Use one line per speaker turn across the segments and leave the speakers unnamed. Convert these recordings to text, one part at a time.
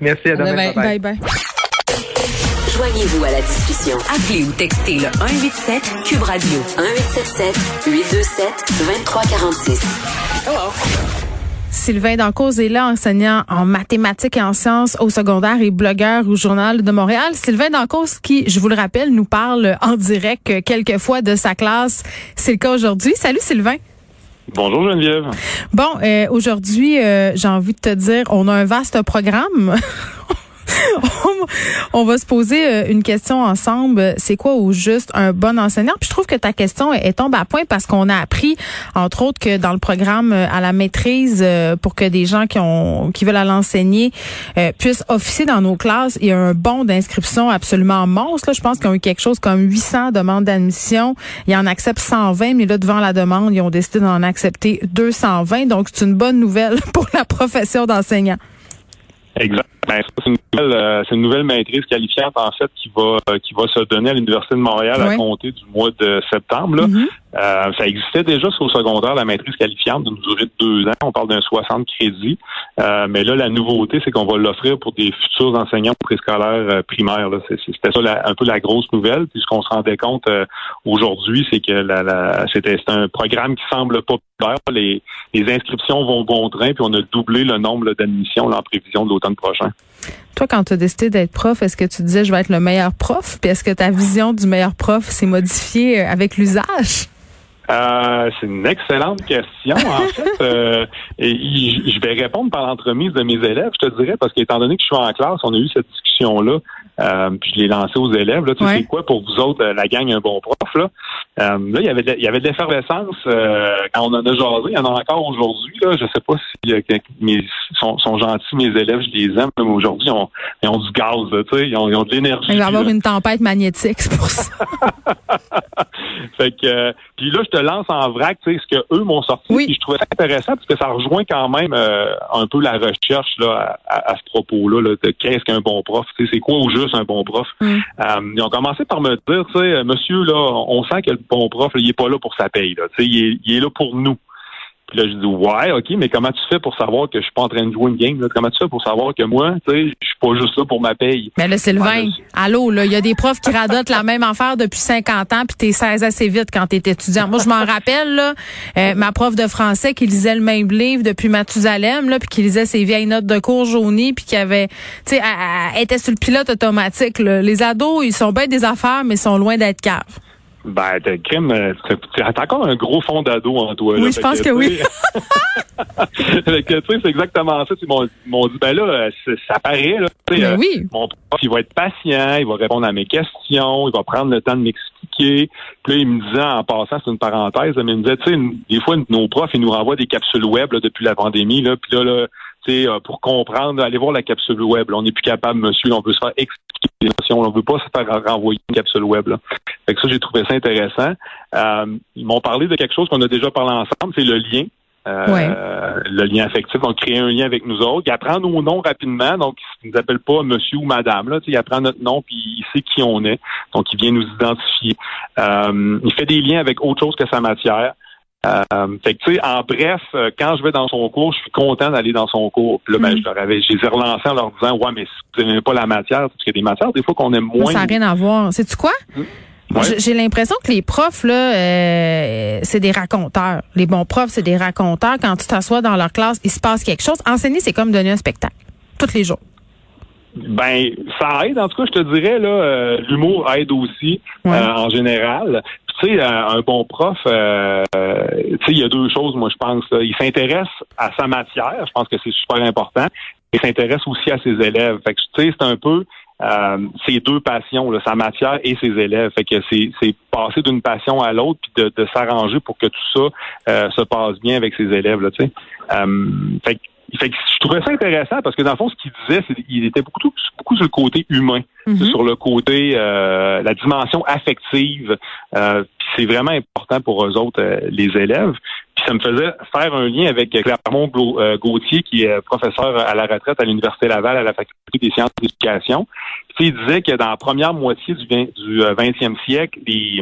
Merci, à demain.
Bye bye.
Joignez-vous à la discussion. Appelez ou textez le 187 Cube Radio 1877 827 2346. Hello.
Sylvain Dancause est là, enseignant en mathématiques et en sciences au secondaire et blogueur au Journal de Montréal. Sylvain Dancause qui, je vous le rappelle, nous parle en direct quelquefois de sa classe. C'est le cas aujourd'hui. Salut Sylvain.
Bonjour Geneviève.
Bon, euh, aujourd'hui, euh, j'ai envie de te dire, on a un vaste programme. on va se poser euh, une question ensemble. C'est quoi au juste un bon enseignant? Puis je trouve que ta question est, tombe à point parce qu'on a appris, entre autres, que dans le programme euh, à la maîtrise, euh, pour que des gens qui ont qui veulent aller enseigner puissent officier dans nos classes, il y a un bon d'inscription absolument monstre. Je pense qu'ils ont eu quelque chose comme 800 demandes d'admission. Ils en acceptent 120, mais là, devant la demande, ils ont décidé d'en accepter 220. Donc, c'est une bonne nouvelle pour la profession d'enseignant.
Exact. Ben, c'est une nouvelle, euh, c'est une nouvelle maîtrise qualifiante en fait qui va euh, qui va se donner à l'université de Montréal à compter du mois de septembre. Là. Mm-hmm. Euh, ça existait déjà sur le secondaire la maîtrise qualifiante d'une durée de deux ans. On parle d'un 60 crédits, mais là la nouveauté c'est qu'on va l'offrir pour des futurs enseignants préscolaires primaires. Là. C'était ça un peu la grosse nouvelle. Puis ce qu'on se rendait compte aujourd'hui, c'est que la, la c'était un programme qui semble pas les, les inscriptions vont bon train, puis on a doublé le nombre d'admissions en prévision de l'automne prochain.
Toi, quand tu as décidé d'être prof, est-ce que tu disais je vais être le meilleur prof? Puis est-ce que ta vision du meilleur prof s'est modifiée euh, avec l'usage?
Euh, c'est une excellente question. En fait, euh, et je vais répondre par l'entremise de mes élèves, je te dirais, parce qu'étant donné que je suis en classe, on a eu cette discussion-là, euh, puis je l'ai lancé aux élèves. Là, tu sais quoi pour vous autres, la gang un bon prof? Là, là il y avait de, il y avait de l'effervescence quand on en a jasé. Il y en a encore aujourd'hui. Là, je sais pas si mes, sont, sont, gentils, mes élèves, je les aime, mais aujourd'hui, ils ont, du gaz, tu sais, ils ont, de l'énergie.
Il va y avoir une tempête magnétique, c'est pour ça.
fait que, puis là, je te lance en vrac, tu sais, ce que eux m'ont sorti. Oui. je trouvais ça intéressant parce que ça rejoint quand même euh, un peu la recherche là à, ce propos-là là, de qu'est-ce qu'un bon prof. Tu sais, c'est quoi au juste un bon prof. Mm. Euh, ils ont commencé par me dire, tu sais, monsieur là, on sent que le bon prof, il est pas là pour sa paye. Là, tu sais, il est là pour nous. Puis là, je dis ouais, ok, mais comment tu fais pour savoir que je suis pas en train de jouer une game? Là? Comment tu fais pour savoir que moi, tu sais, je suis pas juste là pour ma paye?
Mais là, Sylvain, allô, là, il y a des profs qui radotent la même affaire depuis 50 ans, puis t'es 16 assez vite quand t'es étudiant. Moi, je m'en rappelle, là, euh, ma prof de français qui lisait le même livre depuis Mathusalem, là, puis qui lisait ses vieilles notes de cours jaunies, puis qui avait, tu sais, était sur le pilote automatique. Là. Les ados, ils sont bien des affaires, mais ils sont loin d'être caves.
Ben, t'as crime, euh, t'as encore un gros fond d'ado en toi.
Oui, je pense que, oui.
tu sais, c'est exactement ça. Ils m'ont dit, ben là, ça paraît, là.
Ben euh, oui.
Mon prof, il va être patient, il va répondre à mes questions, il va prendre le temps de m'expliquer. Puis là, il me disait, en passant, c'est une parenthèse, mais il me disait, tu sais, des fois, nos profs, ils nous renvoient des capsules web depuis la pandémie, là. Puis là, là euh, pour comprendre, allez voir la capsule web. on n'est plus capable, monsieur, on veut se faire expliquer notions. On veut pas se faire renvoyer une capsule web. Là. Fait que ça, j'ai trouvé ça intéressant. Euh, ils m'ont parlé de quelque chose qu'on a déjà parlé ensemble, c'est le lien. Euh, le lien affectif, donc créer un lien avec nous autres. Il apprend nos noms rapidement, donc il ne nous appelle pas monsieur ou madame. Là, il apprend notre nom puis il sait qui on est, donc il vient nous identifier. il fait des liens avec autre chose que sa matière. Euh, fait que, tu sais, en bref, euh, quand je vais dans son cours, je suis content d'aller dans son cours. Puis là, ben, mm. je leur avais, je les ai relancés en leur disant, ouais, mais si vous n'aimez pas la matière, parce qu'il y a des matières, des fois qu'on aime moins.
Ça n'a rien à voir. Sais-tu quoi? Mm. J'ai l'impression que les profs, là, euh, c'est des raconteurs. Les bons profs, c'est des raconteurs. Quand tu t'assois dans leur classe, il se passe quelque chose. Enseigner, c'est comme donner un spectacle. Tous les jours.
Ben, ça aide. En tout cas, je te dirais, là, l'humour aide aussi, en général tu sais, un bon prof, euh, tu sais, il y a deux choses, moi, je pense. Il s'intéresse à sa matière, je pense que c'est super important. Il s'intéresse aussi à ses élèves. Fait que, tu sais, c'est un peu euh, ces deux passions, là, sa matière et ses élèves. Fait que c'est, c'est passer d'une passion à l'autre puis de, de s'arranger pour que tout ça euh, se passe bien avec ses élèves. Là, tu sais. Euh, fait que fait que je trouvais ça intéressant parce que dans le fond, ce qu'il disait, c'est qu'il était beaucoup, beaucoup sur le côté humain, mhm. sur le côté, euh, la dimension affective. Euh, c'est vraiment important pour eux autres, euh, les élèves. Puis ça me faisait faire un lien avec Clermont Gauthier, qui est professeur à la retraite à l'Université Laval à la Faculté des sciences de l'éducation. il disait que dans la première moitié du, 20, du 20e siècle, les,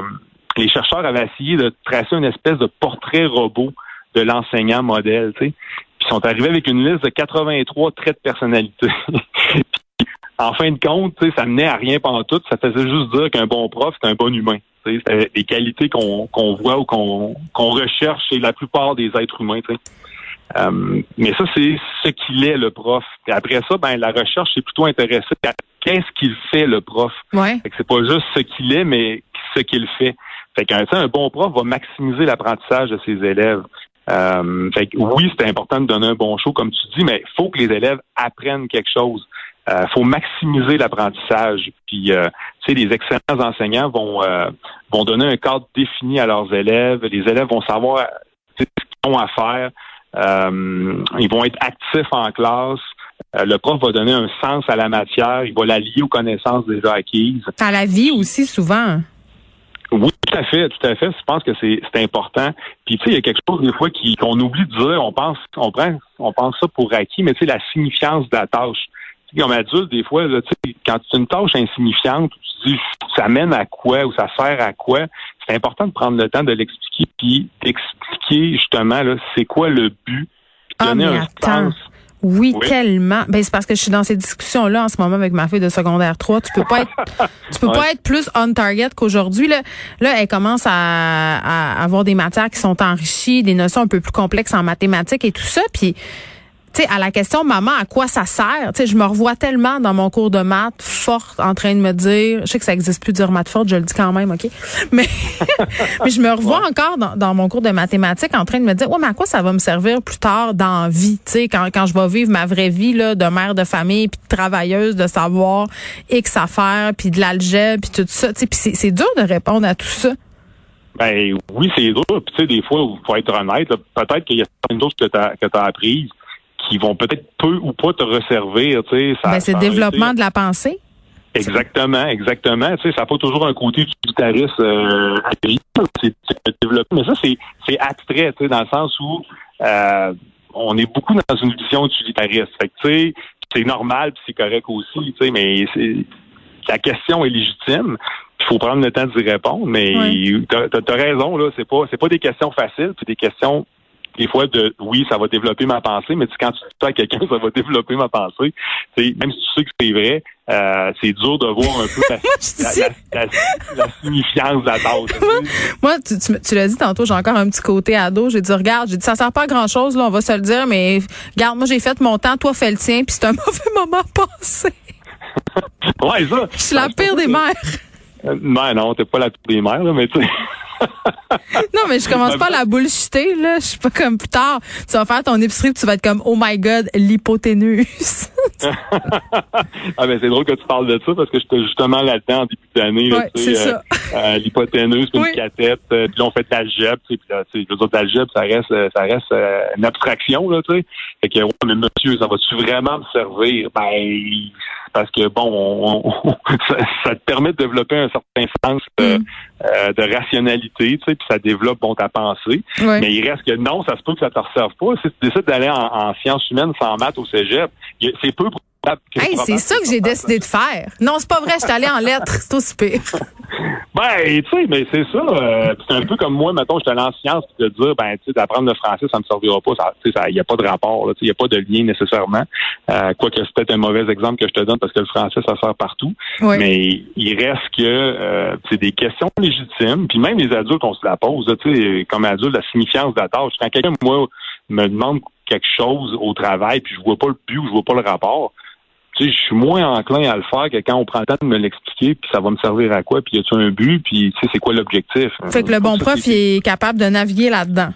les chercheurs avaient essayé de tracer une espèce de portrait robot de l'enseignant modèle. Sais ils sont arrivés avec une liste de 83 traits de personnalité. en fin de compte, ça menait à rien pendant tout. Ça faisait juste dire qu'un bon prof, c'est un bon humain. C'est des qualités qu'on voit ou qu'on recherche chez la plupart des êtres humains. Euh, mais ça, c'est ce qu'il est, le prof. Et après ça, ben la recherche est plutôt intéressée à qu'est-ce qu'il fait, le prof.
Ouais.
c'est pas juste ce qu'il est, mais ce qu'il fait. Fait qu'un un bon prof va maximiser l'apprentissage de ses élèves. Euh, fait oui, c'est important de donner un bon show, comme tu dis, mais il faut que les élèves apprennent quelque chose. Il euh, faut maximiser l'apprentissage. Puis, euh, tu sais, les excellents enseignants vont euh, vont donner un cadre défini à leurs élèves. Les élèves vont savoir ce qu'ils ont à faire. ils vont être actifs en classe. le prof va donner un sens à la matière. Il va la lier aux connaissances déjà acquises.
À la vie aussi, souvent.
Oui, tout à fait, tout à fait. Je pense que c'est important. Puis tu sais, il y a quelque chose des fois qu'on oublie de dire. On pense, on prend, on pense ça pour acquis, mais tu sais, la signification de la tâche comme adulte, des fois, là, quand c'est une tâche insignifiante, tu dis ça mène à quoi ou ça sert à quoi, c'est important de prendre le temps de l'expliquer puis d'expliquer justement là, c'est quoi le but.
Ah, mais attends. Oui, tellement. Ben c'est parce que je suis dans ces discussions là en ce moment avec ma fille de secondaire 3. Tu peux pas être tu peux pas être plus on target qu'aujourd'hui là. Là, elle commence à, à avoir des matières qui sont enrichies, des notions un peu plus complexes en mathématiques et tout ça puis sais, à la question maman, à quoi ça sert? Tu sais, je me revois tellement dans mon cours de maths forte en train de me dire, je sais que ça existe plus de dire maths forte, je le dis quand même, ok, mais mais je me revois encore dans, mon cours de mathématiques en train de me dire, ouais, mais à quoi ça va me servir plus tard dans vie? Tu sais, quand quand je vais vivre ma vraie vie là, de mère de famille puis de travailleuse, de savoir X affaires puis de l'algèbre puis tout ça. Tu sais, puis c'est dur de répondre à tout ça.
Ben oui, c'est dur. Puis tu sais, des fois, il faut être honnête. Peut-être qu'il y a certaines choses que tu as, que as apprises qui vont peut-être peu ou pas te resservir.
Ben, c'est le développement de la pensée.
Exactement, exactement. Tu sais, ça n'a pas toujours un côté utilitariste euh, c'est développé, mais ça c'est abstrait, tu sais, dans le sens où euh, on est beaucoup dans une vision utilitariste. Fait que, tu sais, c'est normal puis c'est correct aussi, tu sais, mais la question est légitime. Il faut prendre le temps d'y répondre, mais tu as, raison là, c'est pas c'est pas des questions faciles, c'est des questions des fois de oui, ça va développer ma pensée, mais quand tu dis à quelqu'un, ça va développer ma pensée. même si tu sais que c'est vrai, euh, c'est dur de voir un peu la, signification de la tâche.
Moi, tu, tu, l'as dit tantôt, j'ai encore un petit côté ado. J'ai dit, regarde, j'ai dit, ça sert pas à grand chose, là, on va se le dire, mais regarde, moi, j'ai fait mon temps, toi, fais le tien, puis c'est un mauvais moment à passer.
ouais, ça.
Je suis la pire des mères.
Euh, non, non, t'es pas la pire des mères, là, mais tu sais.
Non, mais je commence pas à la bullshiter, là. Je suis pas comme plus tard. Tu vas faire ton épicerie tu vas être comme, oh my god, l'hypoténuse.
ah, ben, c'est drôle que tu parles de ça parce que j'étais justement là-dedans en début d'année.
Ouais, c'est euh, ça.
Euh, l'hypoténuse, puis une catette, euh, puis là, on fait de l'algèbre, puis là, tu sais, l'algèbre, ça reste, ça reste une abstraction, là, tu sais. Fait que, ouais, mais monsieur, ça va-tu vraiment me servir? Ben, parce que bon, ça, te permet de développer un certain sens de, mm. rationalité, tu sais, puis ça développe bon ta pensée. Mais il reste que non, ça se peut que ça te resserve pas. Si tu décides d'aller en, en sciences humaines sans maths au cégep, c'est peu
Hey, c'est ça que j'ai décidé de faire. Non, c'est pas vrai, je suis allée en lettres, c'est aussi pire.
Ben, tu sais, mais c'est ça. Euh, c'est un peu comme moi, mettons, j'étais allé en sciences, de dire, ben, tu sais, d'apprendre le français, ça me servira pas. Il n'y a pas de rapport, il n'y a pas de lien nécessairement. Euh, quoique c'est peut-être un mauvais exemple que je te donne parce que le français, ça sert partout. Mais il reste que euh, c'est des questions légitimes. Puis même les adultes, on se la pose. Tu sais, comme adulte, la signification de la tâche. Quand quelqu'un, moi, me demande quelque chose au travail, puis je vois pas le but ou je vois pas le rapport, tu sais, je suis moins enclin à le faire que quand on prend le temps de me l'expliquer, puis ça va me servir à quoi, puis y a-tu un but, puis tu sais, c'est quoi l'objectif?
Fait que le bon prof, il est capable de naviguer là-dedans.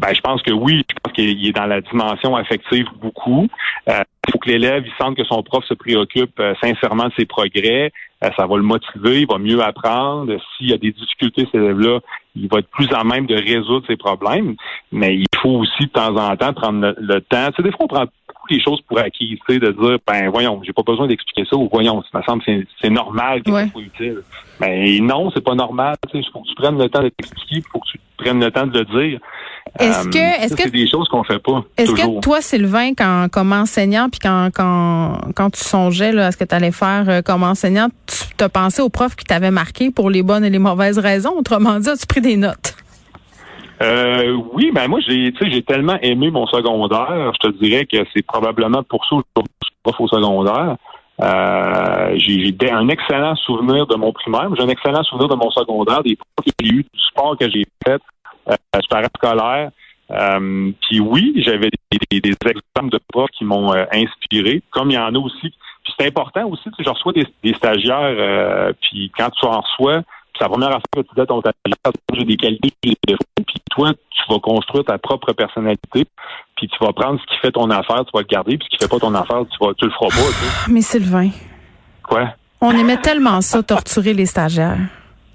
Ben, je pense que oui. Je pense qu'il est dans la dimension affective beaucoup. Euh, il faut que l'élève il sente que son prof se préoccupe euh, sincèrement de ses progrès. Euh, ça va le motiver, il va mieux apprendre. S'il y a des difficultés, cet élève-là, il va être plus à même de résoudre ses problèmes. Mais il faut aussi de temps en temps prendre le, temps. Tu sais, des fois, on prend les choses pour acquis, de dire, ben voyons, j'ai pas besoin d'expliquer ça, ou voyons, ça me semble c'est normal que soit utile. Mais ben, non, c'est pas normal. Il faut que tu prennes le temps de t'expliquer, faut que tu prennes le temps de le dire.
Est-ce que, euh, est-ce que
c'est des choses qu'on fait pas
Est-ce que toi, Sylvain, quand comme enseignant, puis quand quand quand tu songeais là, à ce que tu allais faire euh, comme enseignant, tu t'as pensé aux profs qui t'avaient marqué pour les bonnes et les mauvaises raisons? Autrement dit, as-tu pris des notes?
Euh, oui, ben moi j'ai j'ai tellement aimé mon secondaire, je te dirais que c'est probablement pour ça que je suis prof au secondaire. Euh, j'ai un excellent souvenir de mon primaire, j'ai un excellent souvenir de mon secondaire, des profs que j'ai eu, du sport que j'ai fait, euh, du scolaire. Euh, puis oui, j'avais des, des, exemples de profs qui m'ont euh, inspiré, comme il y en a aussi. Puis c'est important aussi, tu sais, reçois des, stagiaires, euh, puis quand tu en reçois, la première affaire que tu dis à ton stagiaire, j'ai des qualités, j'ai des défauts, puis toi, tu vas construire ta propre personnalité, puis tu vas prendre ce qui fait ton affaire, tu vas le garder, puis ce qui fait pas ton affaire, tu vas, tu le feras pas. Tu sais.
Mais Sylvain.
Quoi?
On aimait tellement ça, torturer les stagiaires.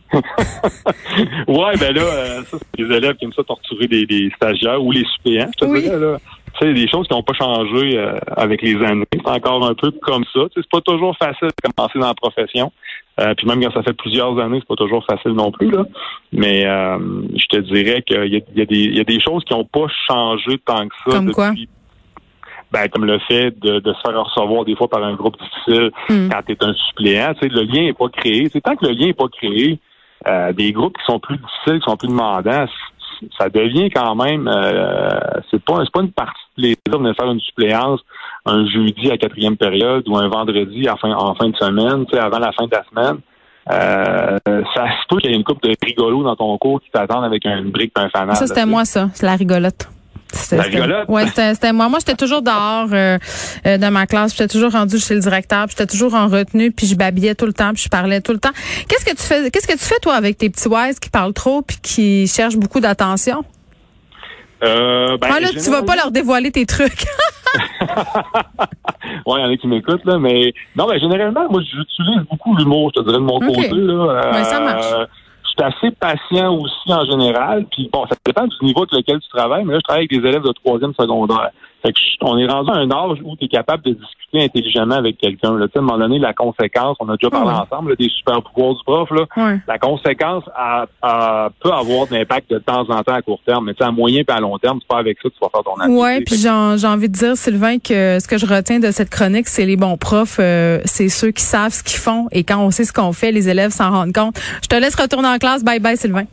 ouais, ben là, euh, ça, c'est les élèves qui aiment ça torturer des, stagiaires ou les suppléants, je te oui. dirais, là. C'est des choses qui n'ont pas changé euh, avec les années. C'est encore un peu comme ça. c'est pas toujours facile de commencer dans la profession. Euh, puis même quand ça fait plusieurs années, c'est pas toujours facile non plus. Là. Mais je te dirais qu'il y, y, y, a des choses qui n'ont pas changé tant que ça
comme
depuis,
quoi?
Ben, comme le fait de, de, se faire recevoir des fois par un groupe difficile
Hmm.
quand tu es un suppléant. Le lien n'est pas créé. C'est tant que le lien n'est pas créé, euh, des groupes qui sont plus difficiles, qui sont plus demandants, ça devient quand même euh, c'est pas c'est pas une partie de plaisir de faire une suppléance un jeudi à quatrième période ou un vendredi en fin, en fin de semaine, avant la fin de la semaine. Euh, ça se peut qu'il y ait une coupe de rigolo dans ton cours qui t'attendent avec une brique un fanal.
Ça, c'était moi, ça. C'est la rigolote.
La rigolote?
Ouais, c'était moi. Moi, j'étais toujours dehors euh, euh, de ma classe. J'étais toujours rendue chez le directeur. J'étais toujours en retenue. Puis je babillais tout le temps. Puis je parlais tout le temps. Qu'est-ce que tu fais Qu'est-ce que tu fais toi avec tes petits wise qui parlent trop puis qui cherchent beaucoup d'attention?
Euh, ben,
ah, là, tu vas pas leur dévoiler tes trucs.
ouais, il y en a qui m'écoutent, là, mais non, mais généralement, moi, j'utilise beaucoup l'humour, je te dirais, de mon
okay.
côté. Là.
Ça marche.
Euh, je suis assez patient aussi en général. Puis bon, ça dépend du niveau avec lequel tu travailles, mais là, je travaille avec des élèves de troisième secondaire. Fait que on est rendu à un âge où tu es capable de discuter intelligemment avec quelqu'un. Là. Tu sais, à un moment donné, la conséquence, on a déjà parlé ensemble, là, des super pouvoirs du prof, là. La conséquence a, a- peut avoir de l'impact de temps en temps à court terme, mais à moyen et à long terme, c'est pas avec ça que tu vas faire ton activité.
Ouais, puis j'ai envie de dire Sylvain que ce que je retiens de cette chronique, c'est les bons profs, euh, c'est ceux qui savent ce qu'ils font et quand on sait ce qu'on fait, les élèves s'en rendent compte. Je te laisse retourner en classe. Bye bye Sylvain.